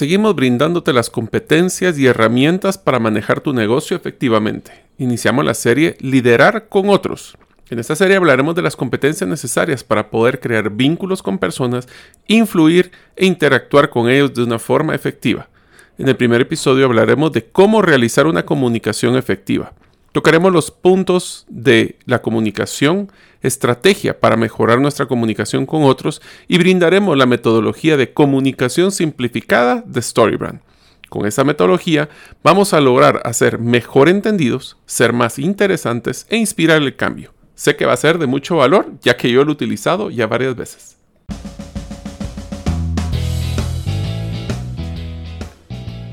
Seguimos brindándote las competencias y herramientas para manejar tu negocio efectivamente. Iniciamos la serie Liderar con otros. En esta serie hablaremos de las competencias necesarias para poder crear vínculos con personas, influir e interactuar con ellos de una forma efectiva. En el primer episodio hablaremos de cómo realizar una comunicación efectiva. Tocaremos los puntos de la comunicación, estrategia para mejorar nuestra comunicación con otros y brindaremos la metodología de comunicación simplificada de Storybrand. Con esta metodología vamos a lograr hacer mejor entendidos, ser más interesantes e inspirar el cambio. Sé que va a ser de mucho valor ya que yo lo he utilizado ya varias veces.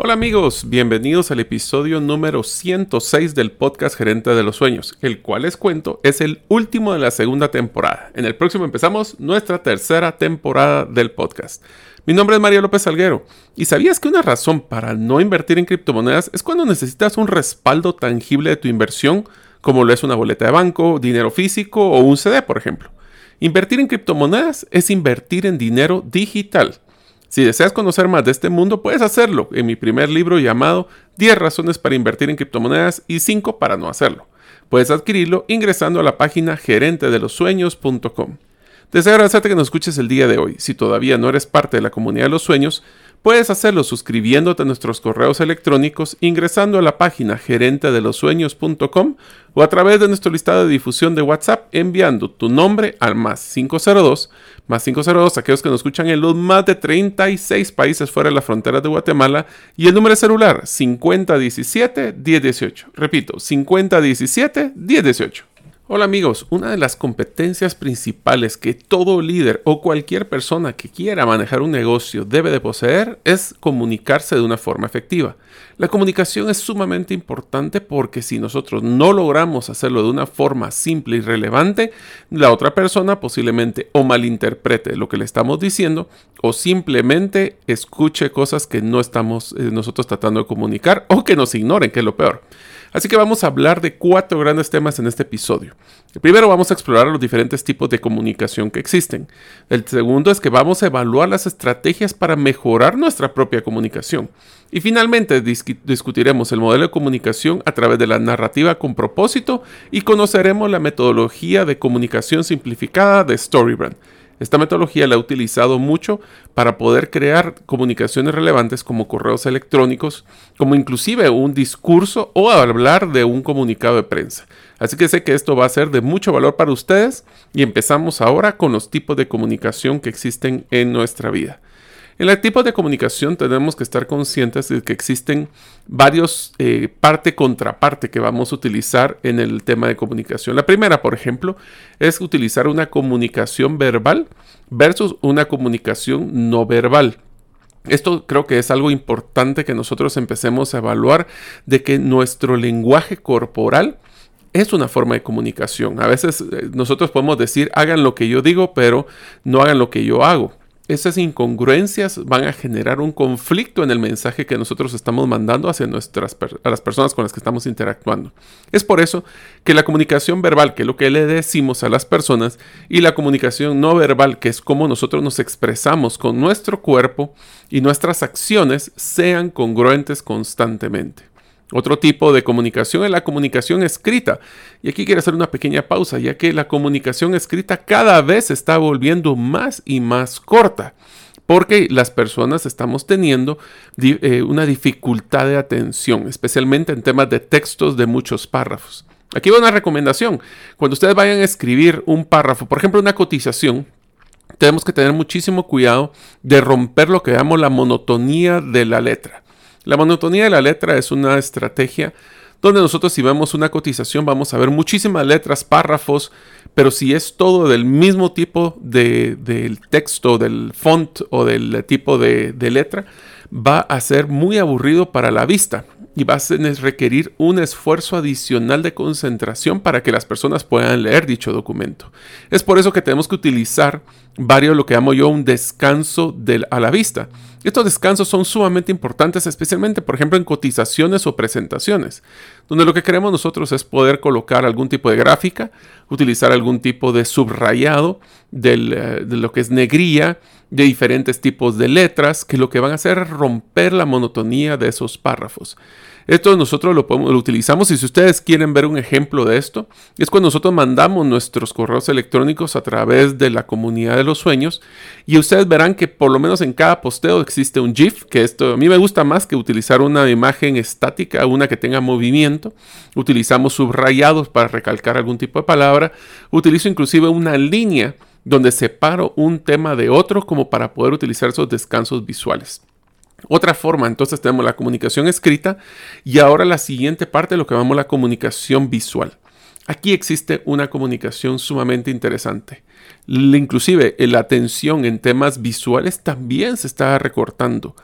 Hola amigos, bienvenidos al episodio número 106 del podcast Gerente de los Sueños, el cual les cuento es el último de la segunda temporada. En el próximo empezamos nuestra tercera temporada del podcast. Mi nombre es María López Salguero y sabías que una razón para no invertir en criptomonedas es cuando necesitas un respaldo tangible de tu inversión, como lo es una boleta de banco, dinero físico o un CD, por ejemplo. Invertir en criptomonedas es invertir en dinero digital. Si deseas conocer más de este mundo, puedes hacerlo en mi primer libro llamado 10 razones para invertir en criptomonedas y 5 para no hacerlo. Puedes adquirirlo ingresando a la página gerentedelosueños.com. Deseo agradecerte que nos escuches el día de hoy. Si todavía no eres parte de la comunidad de los sueños, Puedes hacerlo suscribiéndote a nuestros correos electrónicos ingresando a la página gerentedelosueños.com o a través de nuestro listado de difusión de WhatsApp enviando tu nombre al más 502, más 502 aquellos que nos escuchan en los más de 36 países fuera de las fronteras de Guatemala y el número de celular 5017-1018. Repito, 5017-1018. Hola amigos, una de las competencias principales que todo líder o cualquier persona que quiera manejar un negocio debe de poseer es comunicarse de una forma efectiva. La comunicación es sumamente importante porque si nosotros no logramos hacerlo de una forma simple y relevante, la otra persona posiblemente o malinterprete lo que le estamos diciendo o simplemente escuche cosas que no estamos eh, nosotros tratando de comunicar o que nos ignoren, que es lo peor. Así que vamos a hablar de cuatro grandes temas en este episodio. El primero vamos a explorar los diferentes tipos de comunicación que existen. El segundo es que vamos a evaluar las estrategias para mejorar nuestra propia comunicación. Y finalmente discutiremos el modelo de comunicación a través de la narrativa con propósito y conoceremos la metodología de comunicación simplificada de Storybrand. Esta metodología la he utilizado mucho para poder crear comunicaciones relevantes como correos electrónicos, como inclusive un discurso o hablar de un comunicado de prensa. Así que sé que esto va a ser de mucho valor para ustedes y empezamos ahora con los tipos de comunicación que existen en nuestra vida. En el tipo de comunicación tenemos que estar conscientes de que existen varios eh, parte contra parte que vamos a utilizar en el tema de comunicación. La primera, por ejemplo, es utilizar una comunicación verbal versus una comunicación no verbal. Esto creo que es algo importante que nosotros empecemos a evaluar de que nuestro lenguaje corporal es una forma de comunicación. A veces eh, nosotros podemos decir hagan lo que yo digo, pero no hagan lo que yo hago esas incongruencias van a generar un conflicto en el mensaje que nosotros estamos mandando hacia nuestras a las personas con las que estamos interactuando. Es por eso que la comunicación verbal, que es lo que le decimos a las personas, y la comunicación no verbal, que es cómo nosotros nos expresamos con nuestro cuerpo y nuestras acciones, sean congruentes constantemente. Otro tipo de comunicación es la comunicación escrita. Y aquí quiero hacer una pequeña pausa, ya que la comunicación escrita cada vez se está volviendo más y más corta, porque las personas estamos teniendo eh, una dificultad de atención, especialmente en temas de textos de muchos párrafos. Aquí va una recomendación. Cuando ustedes vayan a escribir un párrafo, por ejemplo, una cotización, tenemos que tener muchísimo cuidado de romper lo que llamamos la monotonía de la letra. La monotonía de la letra es una estrategia donde nosotros si vemos una cotización vamos a ver muchísimas letras, párrafos, pero si es todo del mismo tipo de, del texto, del font o del tipo de, letra, va a ser muy aburrido para la vista. y va a requerir un esfuerzo adicional de concentración para que las personas puedan leer dicho documento. Es por eso que tenemos que utilizar varios, lo que llamo yo, un descanso a la vista. Estos descansos son sumamente importantes, especialmente, por ejemplo, en cotizaciones o presentaciones, donde lo que queremos nosotros es poder colocar algún tipo de gráfica, utilizar algún tipo de subrayado eh, de lo que es negría, de diferentes tipos de letras, que lo que van a hacer es romper la monotonía de esos párrafos. Esto nosotros lo, podemos, lo utilizamos y si ustedes quieren ver un ejemplo de esto, es cuando nosotros mandamos nuestros correos electrónicos a través de la comunidad de los sueños y ustedes verán que por lo menos en cada posteo existe un GIF, que esto a mí me gusta más que utilizar una imagen estática, una que tenga movimiento. Utilizamos subrayados para recalcar algún tipo de palabra. Utilizo inclusive una línea donde separo un tema de otro como para poder utilizar esos descansos visuales. Otra forma, entonces tenemos la comunicación escrita y ahora la siguiente parte, lo que llamamos la comunicación visual. Aquí existe una comunicación sumamente interesante. Inclusive la atención en temas visuales también se está recortando.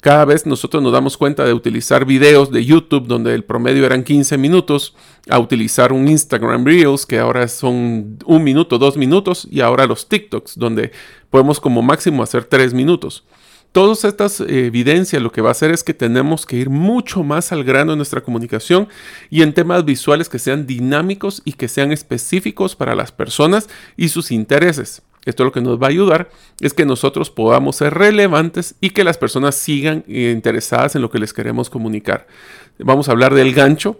Cada vez nosotros nos damos cuenta de utilizar videos de YouTube donde el promedio eran 15 minutos, a utilizar un Instagram Reels que ahora son un minuto, dos minutos, y ahora los TikToks donde podemos como máximo hacer tres minutos. Todas estas evidencias lo que va a hacer es que tenemos que ir mucho más al grano en nuestra comunicación y en temas visuales que sean dinámicos y que sean específicos para las personas y sus intereses. Esto lo que nos va a ayudar es que nosotros podamos ser relevantes y que las personas sigan interesadas en lo que les queremos comunicar. Vamos a hablar del gancho,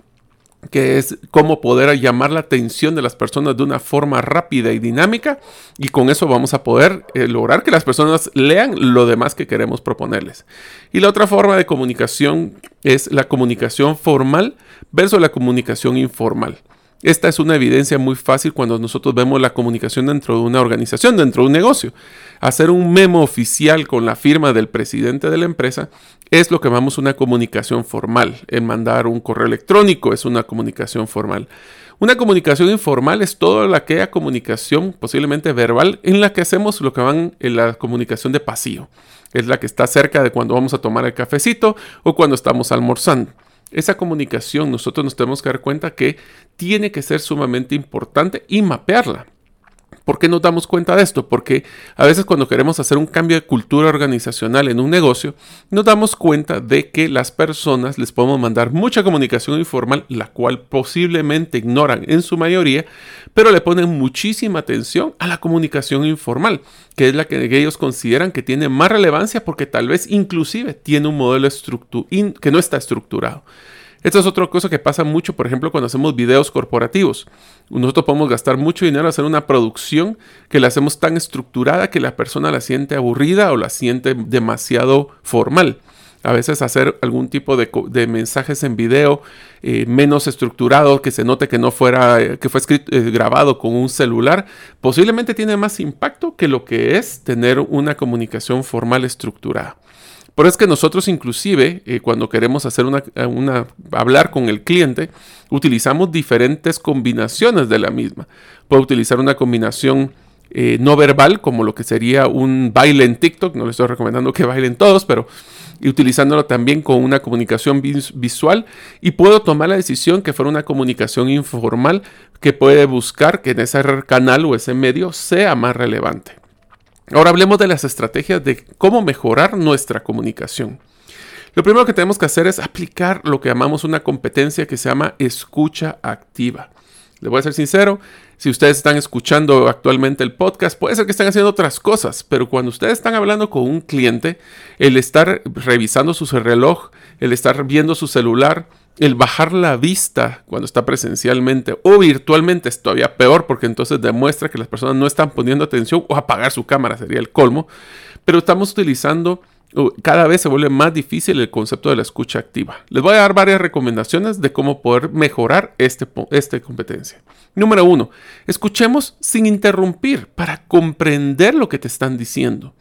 que es cómo poder llamar la atención de las personas de una forma rápida y dinámica y con eso vamos a poder eh, lograr que las personas lean lo demás que queremos proponerles. Y la otra forma de comunicación es la comunicación formal versus la comunicación informal. Esta es una evidencia muy fácil cuando nosotros vemos la comunicación dentro de una organización, dentro de un negocio. Hacer un memo oficial con la firma del presidente de la empresa es lo que llamamos una comunicación formal. El mandar un correo electrónico es una comunicación formal. Una comunicación informal es toda aquella comunicación, posiblemente verbal, en la que hacemos lo que van en la comunicación de pasillo. Es la que está cerca de cuando vamos a tomar el cafecito o cuando estamos almorzando esa comunicación nosotros nos tenemos que dar cuenta que tiene que ser sumamente importante y mapearla. ¿Por qué nos damos cuenta de esto? Porque a veces cuando queremos hacer un cambio de cultura organizacional en un negocio, nos damos cuenta de que las personas les podemos mandar mucha comunicación informal, la cual posiblemente ignoran en su mayoría, pero le ponen muchísima atención a la comunicación informal, que es la que ellos consideran que tiene más relevancia porque tal vez inclusive tiene un modelo que no está estructurado. Esta es otra cosa que pasa mucho, por ejemplo, cuando hacemos videos corporativos. Nosotros podemos gastar mucho dinero en hacer una producción que la hacemos tan estructurada que la persona la siente aburrida o la siente demasiado formal. A veces hacer algún tipo de, mensajes en video eh, menos estructurado, que se note que no fuera, eh, que fue eh, grabado con un celular, posiblemente tiene más impacto que lo que es tener una comunicación formal estructurada. Por eso es que nosotros inclusive eh, cuando queremos hacer una, una, hablar con el cliente, utilizamos diferentes combinaciones de la misma. Puedo utilizar una combinación eh, no verbal, como lo que sería un baile en TikTok, no les estoy recomendando que bailen todos, pero utilizándolo también con una comunicación visual y puedo tomar la decisión que fuera una comunicación informal que puede buscar que en ese canal o ese medio sea más relevante. Ahora hablemos de las estrategias de cómo mejorar nuestra comunicación. Lo primero que tenemos que hacer es aplicar lo que llamamos una competencia que se llama escucha activa. Le voy a ser sincero, si ustedes están escuchando actualmente el podcast, puede ser que estén haciendo otras cosas, pero cuando ustedes están hablando con un cliente, el estar revisando su reloj, el estar viendo su celular, el bajar la vista cuando está presencialmente o virtualmente es todavía peor porque entonces demuestra que las personas no están poniendo atención o apagar su cámara sería el colmo, pero estamos utilizando cada vez se vuelve más difícil el concepto de la escucha activa. Les voy a dar varias recomendaciones de cómo poder mejorar este, esta competencia. Número uno, escuchemos sin interrumpir para comprender lo que te están diciendo.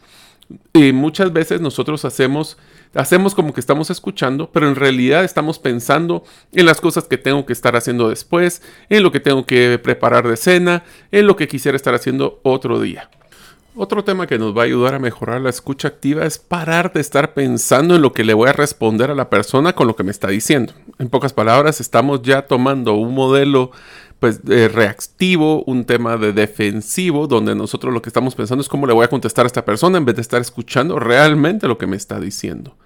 Y muchas veces nosotros hacemos hacemos como que estamos escuchando, pero en realidad estamos pensando en las cosas que tengo que estar haciendo después, en lo que tengo que preparar de cena, en lo que quisiera estar haciendo otro día. Otro tema que nos va a ayudar a mejorar la escucha activa es parar de estar pensando en lo que le voy a responder a la persona con lo que me está diciendo. En pocas palabras, estamos ya tomando un modelo pues reactivo, un tema de defensivo, donde nosotros lo que estamos pensando es cómo le voy a contestar a esta persona en vez de estar escuchando realmente lo que me está diciendo.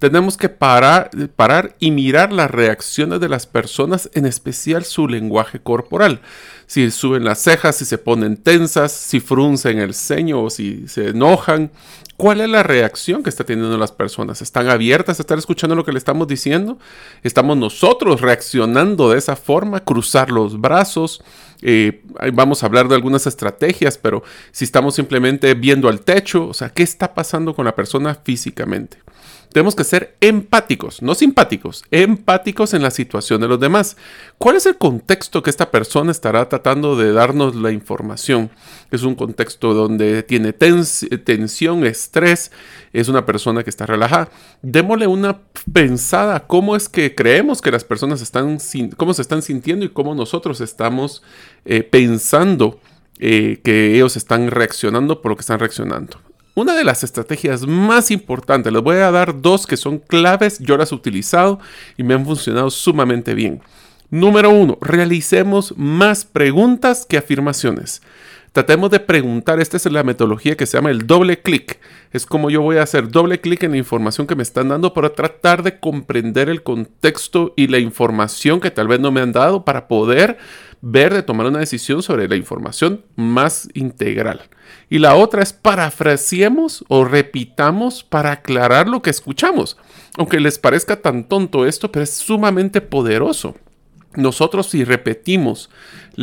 Tenemos que parar, parar y mirar las reacciones de las personas, en especial su lenguaje corporal. Si suben las cejas, si se ponen tensas, si fruncen el ceño o si se enojan. ¿Cuál es la reacción que está teniendo las personas? ¿Están abiertas a estar escuchando lo que le estamos diciendo? ¿Estamos nosotros reaccionando de esa forma? Cruzar los brazos. Eh, vamos a hablar de algunas estrategias, pero si estamos simplemente viendo al techo, o sea, ¿qué está pasando con la persona físicamente? Tenemos que ser empáticos, no simpáticos, empáticos en la situación de los demás. ¿Cuál es el contexto que esta persona estará tratando de darnos la información? Es un contexto donde tiene tensión, estrés, es una persona que está relajada. Démosle una pensada cómo es que creemos que las personas están, cómo se están sintiendo y cómo nosotros estamos eh, pensando eh, que ellos están reaccionando por lo que están reaccionando. Una de las estrategias más importantes, les voy a dar dos que son claves, yo las he utilizado y me han funcionado sumamente bien. Número uno, realicemos más preguntas que afirmaciones. Tratemos de preguntar, esta es la metodología que se llama el doble clic. Es como yo voy a hacer doble clic en la información que me están dando para tratar de comprender el contexto y la información que tal vez no me han dado para poder ver de tomar una decisión sobre la información más integral. Y la otra es parafraseemos o repitamos para aclarar lo que escuchamos. Aunque les parezca tan tonto esto, pero es sumamente poderoso. Nosotros si repetimos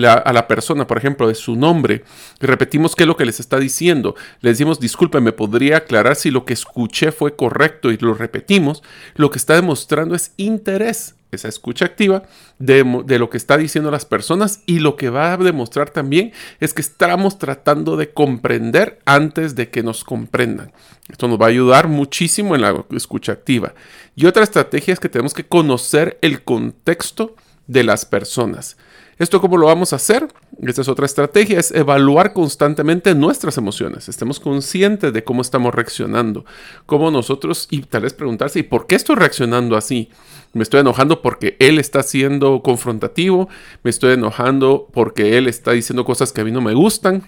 a la persona, por ejemplo, de su nombre, repetimos qué es lo que les está diciendo, le decimos, disculpe, me podría aclarar si lo que escuché fue correcto y lo repetimos, lo que está demostrando es interés esa escucha activa de, lo que está diciendo las personas y lo que va a demostrar también es que estamos tratando de comprender antes de que nos comprendan. Esto nos va a ayudar muchísimo en la escucha activa. Y otra estrategia es que tenemos que conocer el contexto de las personas. ¿Esto cómo lo vamos a hacer? Esta es otra estrategia, es evaluar constantemente nuestras emociones. Estemos conscientes de cómo estamos reaccionando, cómo nosotros, y tal vez preguntarse, ¿y por qué estoy reaccionando así? Me estoy enojando porque él está siendo confrontativo, me estoy enojando porque él está diciendo cosas que a mí no me gustan.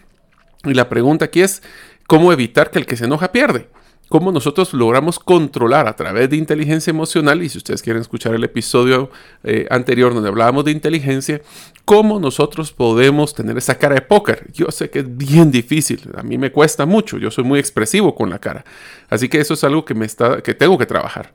Y la pregunta aquí es, ¿cómo evitar que el que se enoja pierde? cómo nosotros logramos controlar a través de inteligencia emocional, y si ustedes quieren escuchar el episodio eh, anterior donde hablábamos de inteligencia, cómo nosotros podemos tener esa cara de póker. Yo sé que es bien difícil, a mí me cuesta mucho, yo soy muy expresivo con la cara, así que eso es algo que, me está, que tengo que trabajar.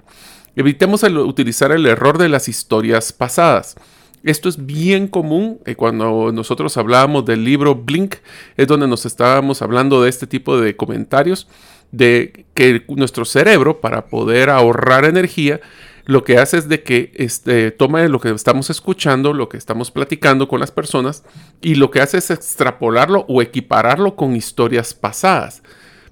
Evitemos utilizar el error de las historias pasadas. Esto es bien común eh, cuando nosotros hablábamos del libro Blink, es donde nos estábamos hablando de este tipo de comentarios de que nuestro cerebro, para poder ahorrar energía, lo que hace es de que este, toma lo que estamos escuchando, lo que estamos platicando con las personas, y lo que hace es extrapolarlo o equipararlo con historias pasadas.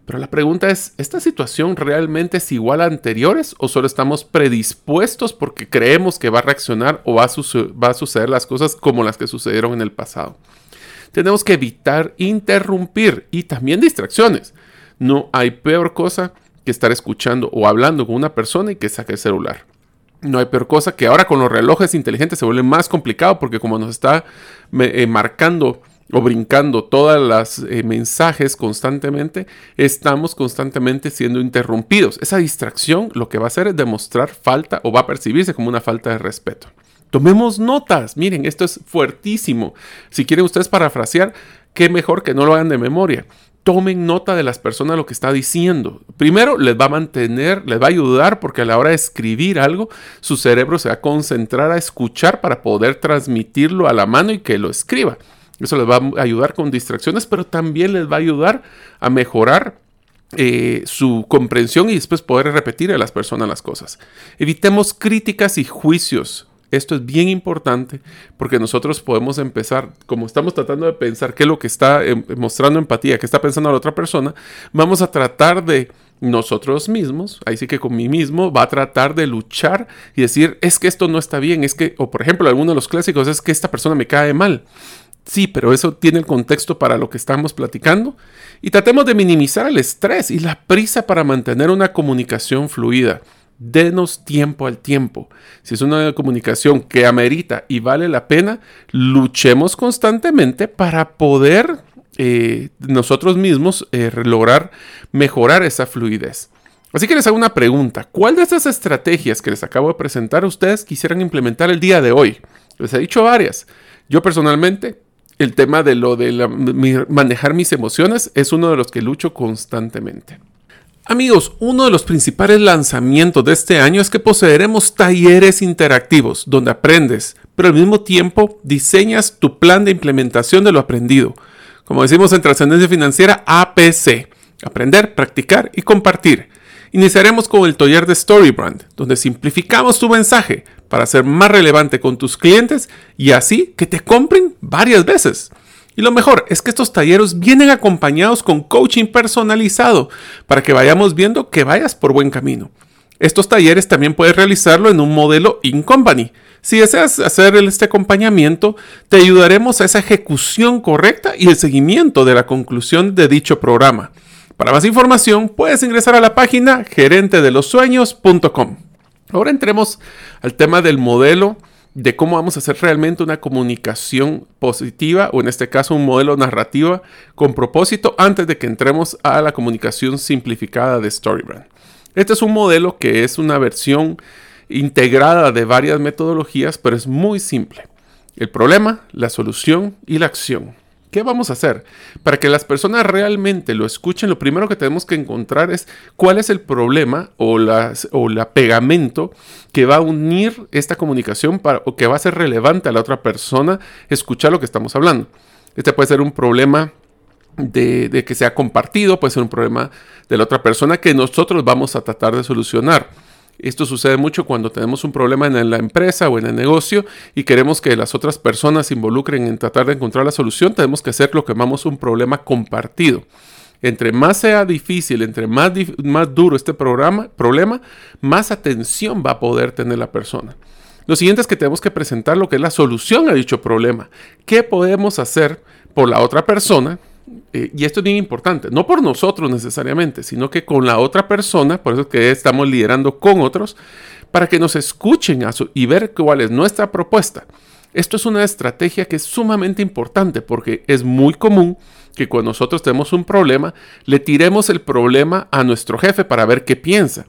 Pero la pregunta es, ¿esta situación realmente es igual a anteriores o solo estamos predispuestos porque creemos que va a reaccionar o va a, va a suceder las cosas como las que sucedieron en el pasado? Tenemos que evitar interrumpir y también distracciones. No hay peor cosa que estar escuchando o hablando con una persona y que saque el celular. No hay peor cosa que ahora con los relojes inteligentes se vuelve más complicado porque como nos está eh, marcando o brincando todas las eh, mensajes constantemente, estamos constantemente siendo interrumpidos. Esa distracción lo que va a hacer es demostrar falta o va a percibirse como una falta de respeto. Tomemos notas. Miren, esto es fuertísimo. Si quieren ustedes parafrasear, qué mejor que no lo hagan de memoria tomen nota de las personas lo que está diciendo. Primero, les va a mantener, les va a ayudar porque a la hora de escribir algo, su cerebro se va a concentrar a escuchar para poder transmitirlo a la mano y que lo escriba. Eso les va a ayudar con distracciones, pero también les va a ayudar a mejorar eh, su comprensión y después poder repetir a las personas las cosas. Evitemos críticas y juicios esto es bien importante porque nosotros podemos empezar, como estamos tratando de pensar qué es lo que está em, mostrando empatía, qué está pensando la otra persona, vamos a tratar de nosotros mismos, ahí sí que con mí mismo, va a tratar de luchar y decir, es que esto no está bien, es que, o por ejemplo, alguno de los clásicos es que esta persona me cae mal. Sí, pero eso tiene el contexto para lo que estamos platicando. Y tratemos de minimizar el estrés y la prisa para mantener una comunicación fluida. Denos tiempo al tiempo. Si es una comunicación que amerita y vale la pena, luchemos constantemente para poder eh, nosotros mismos eh, lograr mejorar esa fluidez. Así que les hago una pregunta. ¿Cuál de estas estrategias que les acabo de presentar ustedes quisieran implementar el día de hoy? Les he dicho varias. Yo personalmente, el tema de lo de manejar mis emociones es uno de los que lucho constantemente. Amigos, uno de los principales lanzamientos de este año es que poseeremos talleres interactivos donde aprendes, pero al mismo tiempo diseñas tu plan de implementación de lo aprendido. Como decimos en Trascendencia Financiera, APC. Aprender, practicar y compartir. Iniciaremos con el taller de Storybrand, donde simplificamos tu mensaje para ser más relevante con tus clientes y así que te compren varias veces. Y lo mejor es que estos talleres vienen acompañados con coaching personalizado para que vayamos viendo que vayas por buen camino. Estos talleres también puedes realizarlo en un modelo in-company. Si deseas hacer este acompañamiento, te ayudaremos a esa ejecución correcta y el seguimiento de la conclusión de dicho programa. Para más información, puedes ingresar a la página gerentedelosueños.com. Ahora entremos al tema del modelo de cómo vamos a hacer realmente una comunicación positiva o en este caso un modelo narrativa con propósito antes de que entremos a la comunicación simplificada de Storybrand. Este es un modelo que es una versión integrada de varias metodologías, pero es muy simple. El problema, la solución y la acción. ¿Qué vamos a hacer? Para que las personas realmente lo escuchen, lo primero que tenemos que encontrar es cuál es el problema o, o la pegamento que va a unir esta comunicación para, o que va a ser relevante a la otra persona escuchar lo que estamos hablando. Este puede ser un problema de, de que sea compartido, puede ser un problema de la otra persona que nosotros vamos a tratar de solucionar. Esto sucede mucho cuando tenemos un problema en la empresa o en el negocio y queremos que las otras personas se involucren en tratar de encontrar la solución. Tenemos que hacer lo que llamamos un problema compartido. Entre más sea difícil, entre más, más duro este programa, problema, más atención va a poder tener la persona. Lo siguiente es que tenemos que presentar lo que es la solución a dicho problema. ¿Qué podemos hacer por la otra persona eh, y esto es bien importante, no por nosotros necesariamente, sino que con la otra persona, por eso es que estamos liderando con otros, para que nos escuchen y ver cuál es nuestra propuesta. Esto es una estrategia que es sumamente importante porque es muy común que cuando nosotros tenemos un problema, le tiremos el problema a nuestro jefe para ver qué piensa.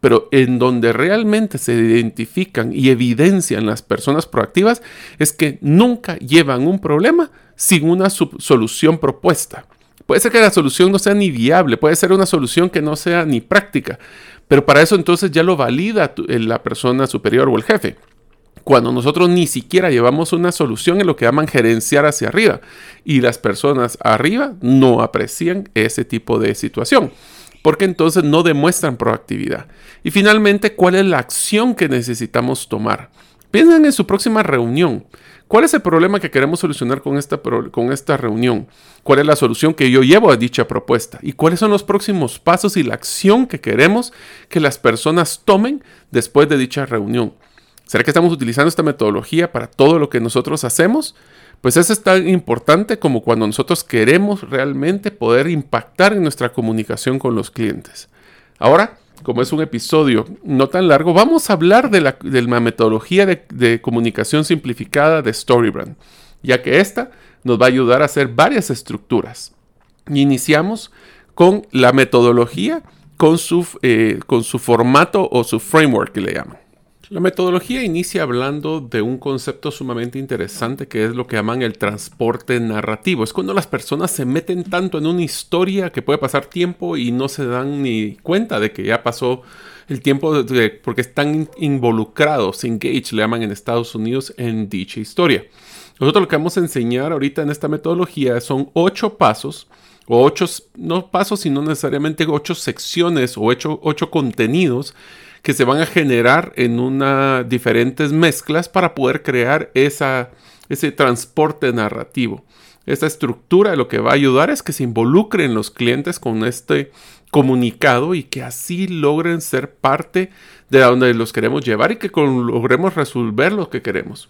Pero en donde realmente se identifican y evidencian las personas proactivas es que nunca llevan un problema sin una solución propuesta. Puede ser que la solución no sea ni viable, puede ser una solución que no sea ni práctica, pero para eso entonces ya lo valida la persona superior o el jefe. Cuando nosotros ni siquiera llevamos una solución en lo que llaman gerenciar hacia arriba y las personas arriba no aprecian ese tipo de situación porque entonces no demuestran proactividad. Y finalmente, ¿cuál es la acción que necesitamos tomar? Piensen en su próxima reunión. ¿Cuál es el problema que queremos solucionar con esta, con esta reunión? ¿Cuál es la solución que yo llevo a dicha propuesta? ¿Y cuáles son los próximos pasos y la acción que queremos que las personas tomen después de dicha reunión? ¿Será que estamos utilizando esta metodología para todo lo que nosotros hacemos? Pues eso es tan importante como cuando nosotros queremos realmente poder impactar en nuestra comunicación con los clientes. Ahora, como es un episodio no tan largo, vamos a hablar de la, metodología de, comunicación simplificada de Storybrand, ya que esta nos va a ayudar a hacer varias estructuras. iniciamos con la metodología, con su, eh, con su formato o su framework que le llaman. La metodología inicia hablando de un concepto sumamente interesante que es lo que llaman el transporte narrativo. Es cuando las personas se meten tanto en una historia que puede pasar tiempo y no se dan ni cuenta de que ya pasó el tiempo porque están involucrados, engaged, le llaman en Estados Unidos, en dicha historia. Nosotros lo que vamos a enseñar ahorita en esta metodología son ocho pasos o ocho, no pasos, sino necesariamente ocho secciones o ocho, ocho contenidos que se van a generar en una diferentes mezclas para poder crear esa, ese transporte narrativo. Esta estructura lo que va a ayudar es que se involucren los clientes con este comunicado y que así logren ser parte de donde los queremos llevar y que logremos resolver lo que queremos.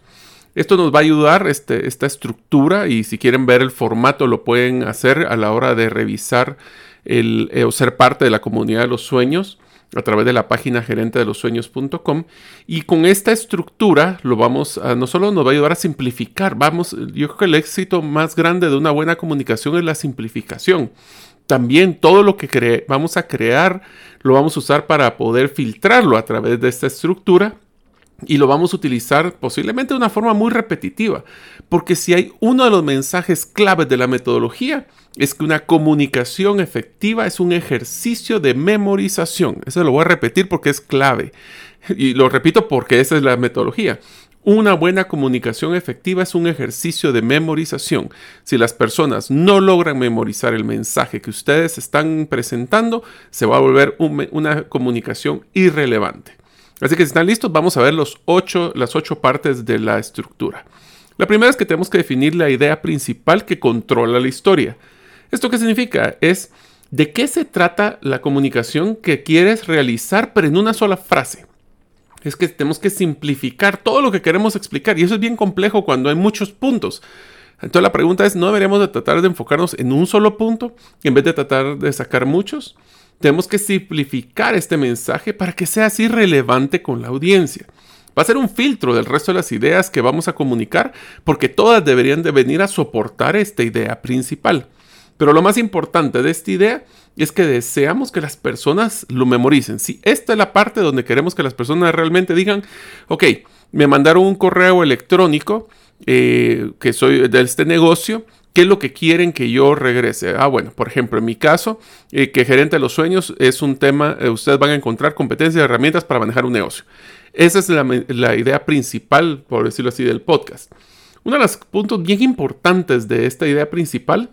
Esto nos va a ayudar, este, esta estructura, y si quieren ver el formato lo pueden hacer a la hora de revisar el, eh, o ser parte de la comunidad de los sueños a través de la página gerente de los sueños.com y con esta estructura lo vamos a, no solo nos va a ayudar a simplificar, vamos, yo creo que el éxito más grande de una buena comunicación es la simplificación. También todo lo que vamos a crear lo vamos a usar para poder filtrarlo a través de esta estructura y lo vamos a utilizar posiblemente de una forma muy repetitiva, porque si hay uno de los mensajes claves de la metodología, es que una comunicación efectiva es un ejercicio de memorización. Eso lo voy a repetir porque es clave. Y lo repito porque esa es la metodología. Una buena comunicación efectiva es un ejercicio de memorización. Si las personas no logran memorizar el mensaje que ustedes están presentando, se va a volver una comunicación irrelevante. Así que si están listos, vamos a ver las ocho partes de la estructura. La primera es que tenemos que definir la idea principal que controla la historia. ¿Esto qué significa? Es de qué se trata la comunicación que quieres realizar, pero en una sola frase. Es que tenemos que simplificar todo lo que queremos explicar y eso es bien complejo cuando hay muchos puntos. Entonces la pregunta es, ¿no deberíamos de tratar de enfocarnos en un solo punto en vez de tratar de sacar muchos? Tenemos que simplificar este mensaje para que sea así relevante con la audiencia. Va a ser un filtro del resto de las ideas que vamos a comunicar porque todas deberían de venir a soportar esta idea principal. Pero lo más importante de esta idea es que deseamos que las personas lo memoricen. Si esta es la parte donde queremos que las personas realmente digan, ok, me mandaron un correo electrónico eh, que soy de este negocio ¿Qué es lo que quieren que yo regrese? Ah, bueno, por ejemplo, en mi caso, eh, que gerente de los sueños es un tema, eh, ustedes van a encontrar competencias y herramientas para manejar un negocio. Esa es la, idea principal, por decirlo así, del podcast. Uno de los puntos bien importantes de esta idea principal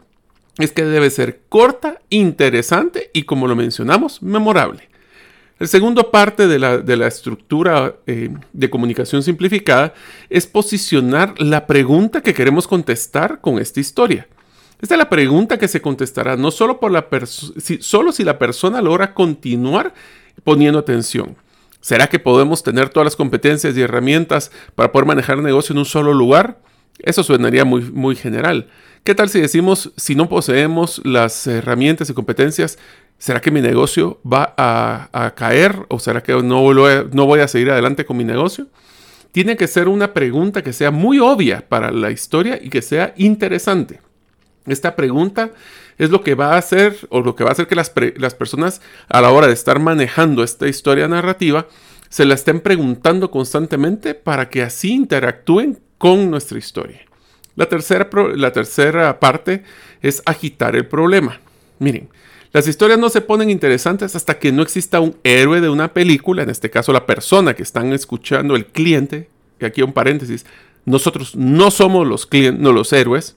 es que debe ser corta, interesante y, como lo mencionamos, memorable. La segunda parte de la, estructura eh, de comunicación simplificada es posicionar la pregunta que queremos contestar con esta historia. Esta es la pregunta que se contestará no solo, por la si, solo si la persona logra continuar poniendo atención. ¿Será que podemos tener todas las competencias y herramientas para poder manejar el negocio en un solo lugar? Eso suenaría muy, muy general. ¿Qué tal si decimos, si no poseemos las herramientas y competencias, ¿será que mi negocio va a, caer o será que no, no voy a seguir adelante con mi negocio? Tiene que ser una pregunta que sea muy obvia para la historia y que sea interesante. Esta pregunta es lo que va a hacer o lo que va a hacer que las, las personas a la hora de estar manejando esta historia narrativa se la estén preguntando constantemente para que así interactúen con nuestra historia. La tercera, la tercera parte es agitar el problema. Miren, las historias no se ponen interesantes hasta que no exista un héroe de una película, en este caso la persona que están escuchando, el cliente, aquí un paréntesis, nosotros no somos los, clientes, no los héroes.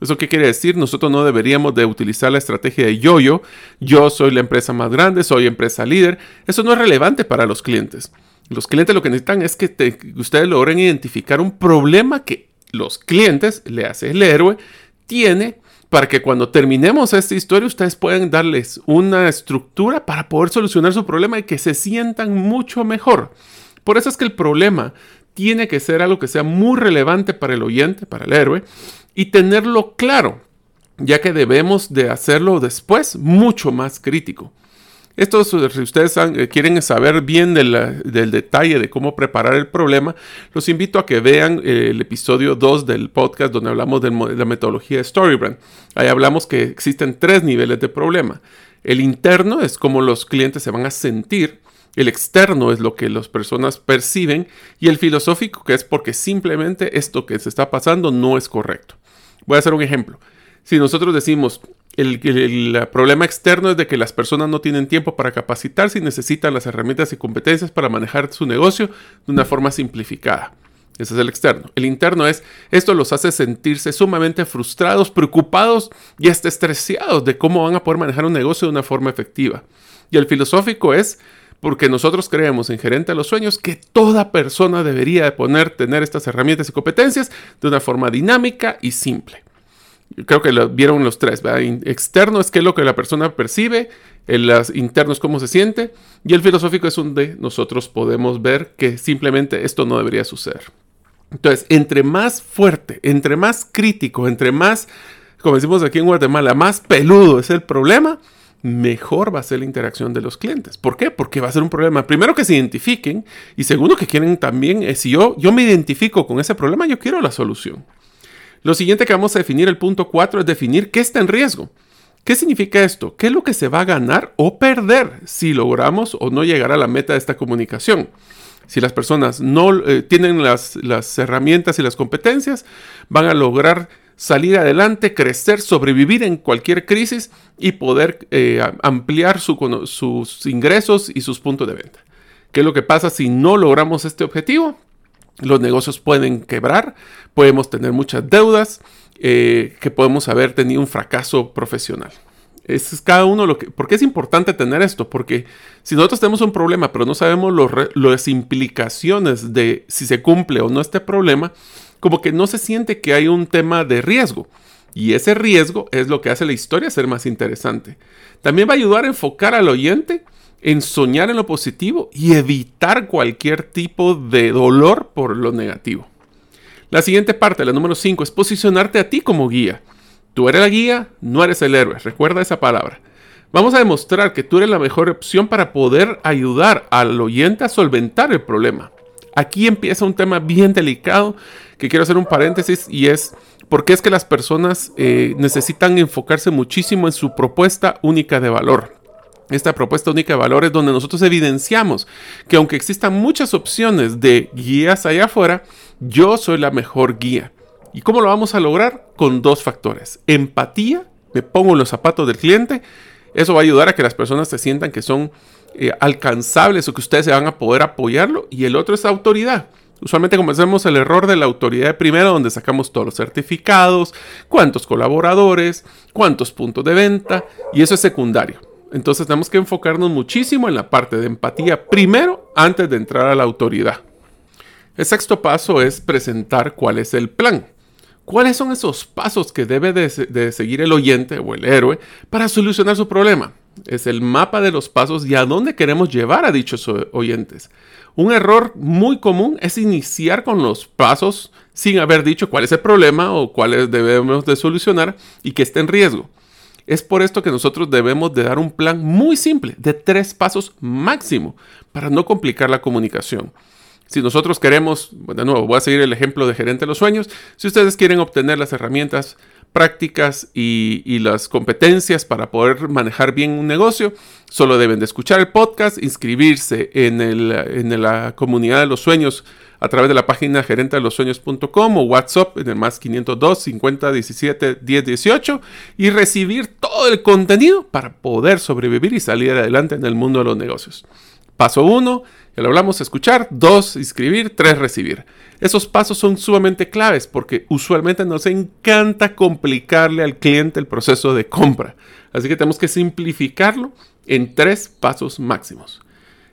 ¿Eso qué quiere decir? Nosotros no deberíamos de utilizar la estrategia de yo-yo. Yo soy la empresa más grande, soy empresa líder. Eso no es relevante para los clientes. Los clientes lo que necesitan es que, ustedes logren identificar un problema que los clientes, le hace el héroe, tiene para que cuando terminemos esta historia ustedes puedan darles una estructura para poder solucionar su problema y que se sientan mucho mejor. Por eso es que el problema tiene que ser algo que sea muy relevante para el oyente, para el héroe, y tenerlo claro, ya que debemos de hacerlo después mucho más crítico. Esto, si ustedes eh, quieren saber bien del detalle de cómo preparar el problema, los invito a que vean eh, el episodio 2 del podcast donde hablamos de la metodología de Storybrand. Ahí hablamos que existen tres niveles de problema. El interno es cómo los clientes se van a sentir. El externo es lo que las personas perciben. Y el filosófico, que es porque simplemente esto que se está pasando no es correcto. Voy a hacer un ejemplo. Si nosotros decimos, el, problema externo es de que las personas no tienen tiempo para capacitarse y necesitan las herramientas y competencias para manejar su negocio de una forma simplificada. Ese es el externo. El interno es, esto los hace sentirse sumamente frustrados, preocupados y hasta estresados de cómo van a poder manejar un negocio de una forma efectiva. Y el filosófico es, porque nosotros creemos en a los Sueños que toda persona debería de poner, tener estas herramientas y competencias de una forma dinámica y simple creo que lo vieron los tres, Externo es qué es lo que la persona percibe, el interno es cómo se siente, y el filosófico es donde nosotros podemos ver que simplemente esto no debería suceder. Entonces, entre más fuerte, entre más crítico, entre más, como decimos aquí en Guatemala, más peludo es el problema, mejor va a ser la interacción de los clientes. ¿Por qué? Porque va a ser un problema, primero que se identifiquen y segundo que quieren también, eh, si yo, yo me identifico con ese problema, yo quiero la solución. Lo siguiente que vamos a definir, el punto 4, es definir qué está en riesgo. ¿Qué significa esto? ¿Qué es lo que se va a ganar o perder si logramos o no llegar a la meta de esta comunicación? Si las personas no eh, tienen las, herramientas y las competencias, van a lograr salir adelante, crecer, sobrevivir en cualquier crisis y poder eh, ampliar sus ingresos y sus puntos de venta. ¿Qué es lo que pasa si no logramos este objetivo? Los negocios pueden quebrar, podemos tener muchas deudas, eh, que podemos haber tenido un fracaso profesional. Es cada uno lo que... ¿Por qué es importante tener esto? Porque si nosotros tenemos un problema, pero no sabemos las implicaciones de si se cumple o no este problema, como que no se siente que hay un tema de riesgo. Y ese riesgo es lo que hace la historia ser más interesante. También va a ayudar a enfocar al oyente en soñar en lo positivo y evitar cualquier tipo de dolor por lo negativo. La siguiente parte, la número 5, es posicionarte a ti como guía. Tú eres la guía, no eres el héroe. Recuerda esa palabra. Vamos a demostrar que tú eres la mejor opción para poder ayudar al oyente a solventar el problema. Aquí empieza un tema bien delicado que quiero hacer un paréntesis y es por qué es que las personas eh, necesitan enfocarse muchísimo en su propuesta única de valor. Esta propuesta única de valor es donde nosotros evidenciamos que aunque existan muchas opciones de guías allá afuera, yo soy la mejor guía. ¿Y cómo lo vamos a lograr? Con dos factores. Empatía, me pongo en los zapatos del cliente. Eso va a ayudar a que las personas se sientan que son eh, alcanzables o que ustedes se van a poder apoyarlo. Y el otro es autoridad. Usualmente comencemos el error de la autoridad primero, donde sacamos todos los certificados, cuántos colaboradores, cuántos puntos de venta, y eso es secundario. Entonces tenemos que enfocarnos muchísimo en la parte de empatía primero antes de entrar a la autoridad. El sexto paso es presentar cuál es el plan. ¿Cuáles son esos pasos que debe de, seguir el oyente o el héroe para solucionar su problema? Es el mapa de los pasos y a dónde queremos llevar a dichos oyentes. Un error muy común es iniciar con los pasos sin haber dicho cuál es el problema o cuáles debemos de solucionar y que esté en riesgo. Es por esto que nosotros debemos de dar un plan muy simple, de tres pasos máximo, para no complicar la comunicación. Si nosotros queremos, de nuevo, voy a seguir el ejemplo de gerente de los sueños, si ustedes quieren obtener las herramientas prácticas y, las competencias para poder manejar bien un negocio, solo deben de escuchar el podcast, inscribirse en, en la comunidad de los sueños a través de la página gerente de los sueños.com o WhatsApp en el más 502 50 17 10 18 y recibir todo el contenido para poder sobrevivir y salir adelante en el mundo de los negocios. Paso 1, ya lo hablamos, escuchar. 2, inscribir. 3, recibir. Esos pasos son sumamente claves porque usualmente nos encanta complicarle al cliente el proceso de compra. Así que tenemos que simplificarlo en tres pasos máximos.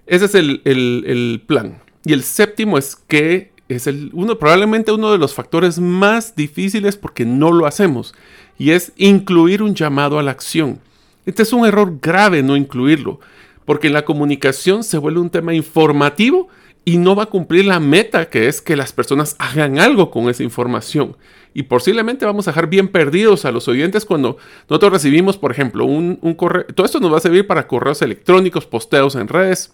Ese es el, el plan. Y el séptimo es que es el, uno, probablemente uno de los factores más difíciles porque no lo hacemos. Y es incluir un llamado a la acción. Este es un error grave no incluirlo porque la comunicación se vuelve un tema informativo y no va a cumplir la meta que es que las personas hagan algo con esa información. Y posiblemente vamos a dejar bien perdidos a los oyentes cuando nosotros recibimos, por ejemplo, un, correo. Todo esto nos va a servir para correos electrónicos, posteos en redes.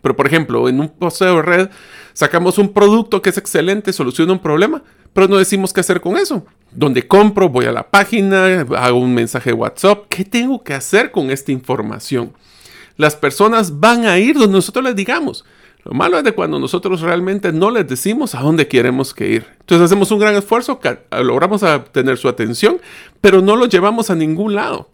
Pero, por ejemplo, en un posteo de red sacamos un producto que es excelente, soluciona un problema, pero no decimos qué hacer con eso. Donde compro, voy a la página, hago un mensaje de WhatsApp. ¿Qué tengo que hacer con esta información? Las personas van a ir donde nosotros les digamos. Lo malo es de cuando nosotros realmente no les decimos a dónde queremos que ir. Entonces hacemos un gran esfuerzo, logramos obtener su atención, pero no lo llevamos a ningún lado.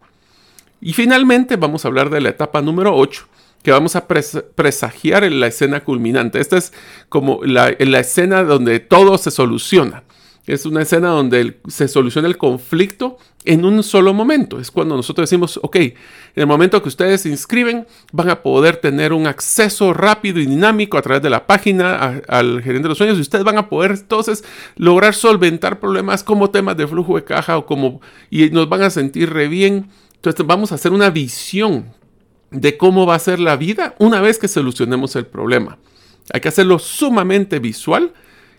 Y finalmente vamos a hablar de la etapa número 8, que vamos a presagiar en la escena culminante. Esta es como la, la escena donde todo se soluciona. Es una escena donde se soluciona el conflicto en un solo momento. Es cuando nosotros decimos, ok, en el momento que ustedes se inscriben, van a poder tener un acceso rápido y dinámico a través de la página al gerente de los sueños y ustedes van a poder entonces lograr solventar problemas como temas de flujo de caja o como, y nos van a sentir re bien. Entonces vamos a hacer una visión de cómo va a ser la vida una vez que solucionemos el problema. Hay que hacerlo sumamente visual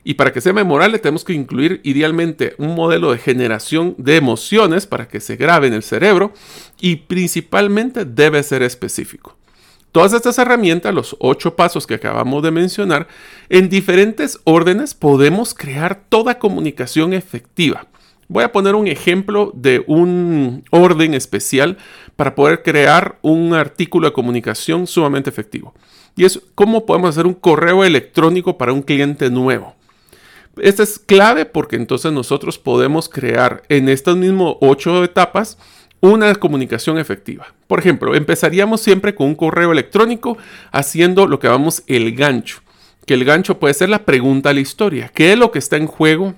Y para que sea memorable tenemos que incluir idealmente un modelo de generación de emociones para que se grabe en el cerebro y principalmente debe ser específico. Todas estas herramientas, los ocho pasos que acabamos de mencionar, en diferentes órdenes podemos crear toda comunicación efectiva. Voy a poner un ejemplo de un orden especial para poder crear un artículo de comunicación sumamente efectivo. Y es cómo podemos hacer un correo electrónico para un cliente nuevo. Esta es clave porque entonces nosotros podemos crear en estas mismas ocho etapas una comunicación efectiva. Por ejemplo, empezaríamos siempre con un correo electrónico haciendo lo que llamamos el gancho. Que el gancho puede ser la pregunta a la historia. ¿Qué es lo que está en juego?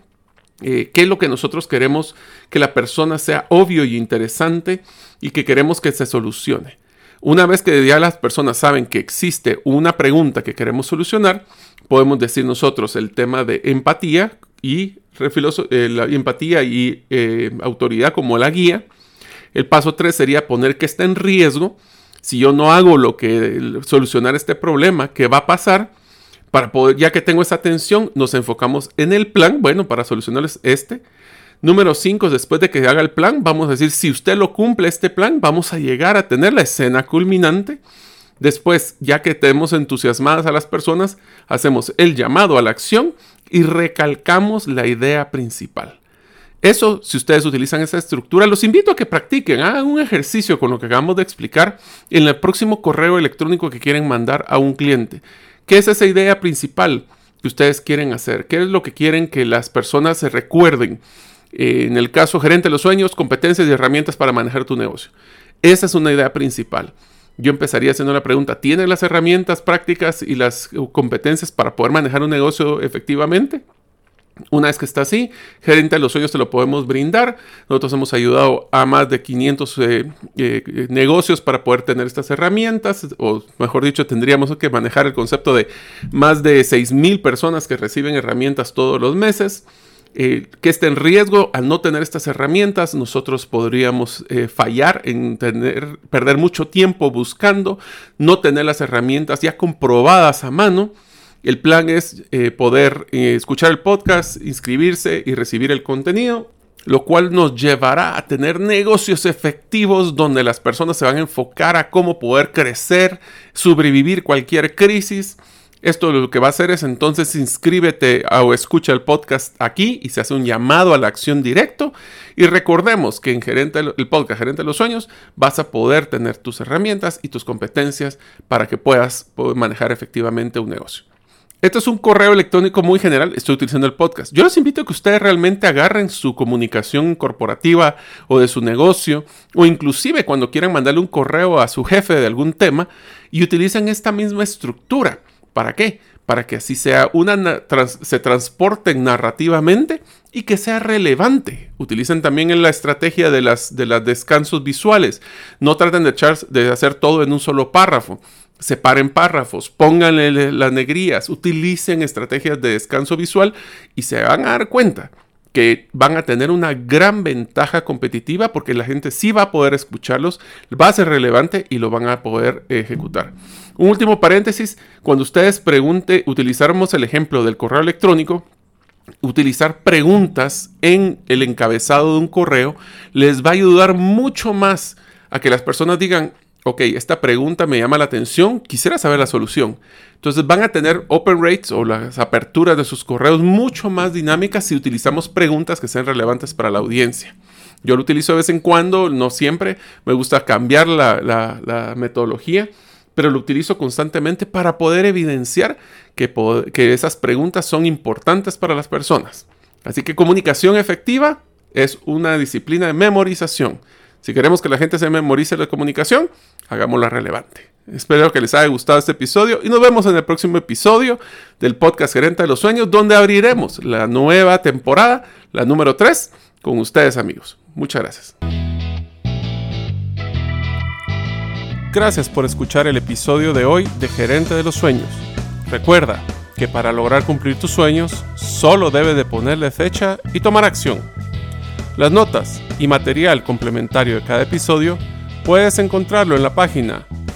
Eh, ¿Qué es lo que nosotros queremos que la persona sea obvio y interesante y que queremos que se solucione? Una vez que ya las personas saben que existe una pregunta que queremos solucionar, podemos decir nosotros el tema de empatía y eh, la empatía y eh, autoridad como la guía. El paso 3 sería poner que está en riesgo. Si yo no hago lo que solucionar este problema, ¿qué va a pasar? Para poder, ya que tengo esa atención, nos enfocamos en el plan, bueno, para solucionarles este. Número 5, después de que haga el plan, vamos a decir, si usted lo cumple este plan, vamos a llegar a tener la escena culminante Después, ya que tenemos entusiasmadas a las personas, hacemos el llamado a la acción y recalcamos la idea principal. Eso, si ustedes utilizan esa estructura, los invito a que practiquen, hagan un ejercicio con lo que acabamos de explicar en el próximo correo electrónico que quieren mandar a un cliente. ¿Qué es esa idea principal que ustedes quieren hacer? ¿Qué es lo que quieren que las personas se recuerden? Eh, en el caso gerente de los sueños, competencias y herramientas para manejar tu negocio. Esa es una idea principal yo empezaría haciendo la pregunta, ¿tiene las herramientas prácticas y las competencias para poder manejar un negocio efectivamente? Una vez que está así, gerente de los sueños te lo podemos brindar. Nosotros hemos ayudado a más de 500 eh, eh, negocios para poder tener estas herramientas, o mejor dicho, tendríamos que manejar el concepto de más de 6.000 personas que reciben herramientas todos los meses. Eh, que esté en riesgo al no tener estas herramientas, nosotros podríamos eh, fallar en tener, perder mucho tiempo buscando, no tener las herramientas ya comprobadas a mano. El plan es eh, poder escuchar el podcast, inscribirse y recibir el contenido, lo cual nos llevará a tener negocios efectivos donde las personas se van a enfocar a cómo poder crecer, sobrevivir cualquier crisis esto lo que va a hacer es entonces inscríbete o escucha el podcast aquí y se hace un llamado a la acción directo. Y recordemos que en Gerente, el podcast Gerente de los Sueños vas a poder tener tus herramientas y tus competencias para que puedas manejar efectivamente un negocio. Esto es un correo electrónico muy general, estoy utilizando el podcast. Yo les invito a que ustedes realmente agarren su comunicación corporativa o de su negocio, o inclusive cuando quieran mandarle un correo a su jefe de algún tema, y utilicen esta misma estructura. ¿Para qué? Para que así sea una se transporten narrativamente y que sea relevante. Utilicen también en la estrategia de las de los descansos visuales. No traten de, de hacer todo en un solo párrafo. Separen párrafos, pónganle las negrías, utilicen estrategias de descanso visual y se van a dar cuenta que van a tener una gran ventaja competitiva porque la gente sí va a poder escucharlos, va a ser relevante y lo van a poder ejecutar. Un último paréntesis, cuando ustedes pregunten, utilizáramos el ejemplo del correo electrónico, utilizar preguntas en el encabezado de un correo les va a ayudar mucho más a que las personas digan, ok, esta pregunta me llama la atención, quisiera saber la solución. Entonces van a tener open rates o las aperturas de sus correos mucho más dinámicas si utilizamos preguntas que sean relevantes para la audiencia. Yo lo utilizo de vez en cuando, no siempre, me gusta cambiar la, la metodología pero lo utilizo constantemente para poder evidenciar que, que esas preguntas son importantes para las personas. Así que comunicación efectiva es una disciplina de memorización. Si queremos que la gente se memorice la comunicación, hagámosla relevante. Espero que les haya gustado este episodio y nos vemos en el próximo episodio del podcast Gerente de los Sueños, donde abriremos la nueva temporada, la número 3, con ustedes amigos. Muchas gracias. Gracias por escuchar el episodio de hoy de Gerente de los Sueños. Recuerda que para lograr cumplir tus sueños, solo debes de ponerle fecha y tomar acción. Las notas y material complementario de cada episodio puedes encontrarlo en la página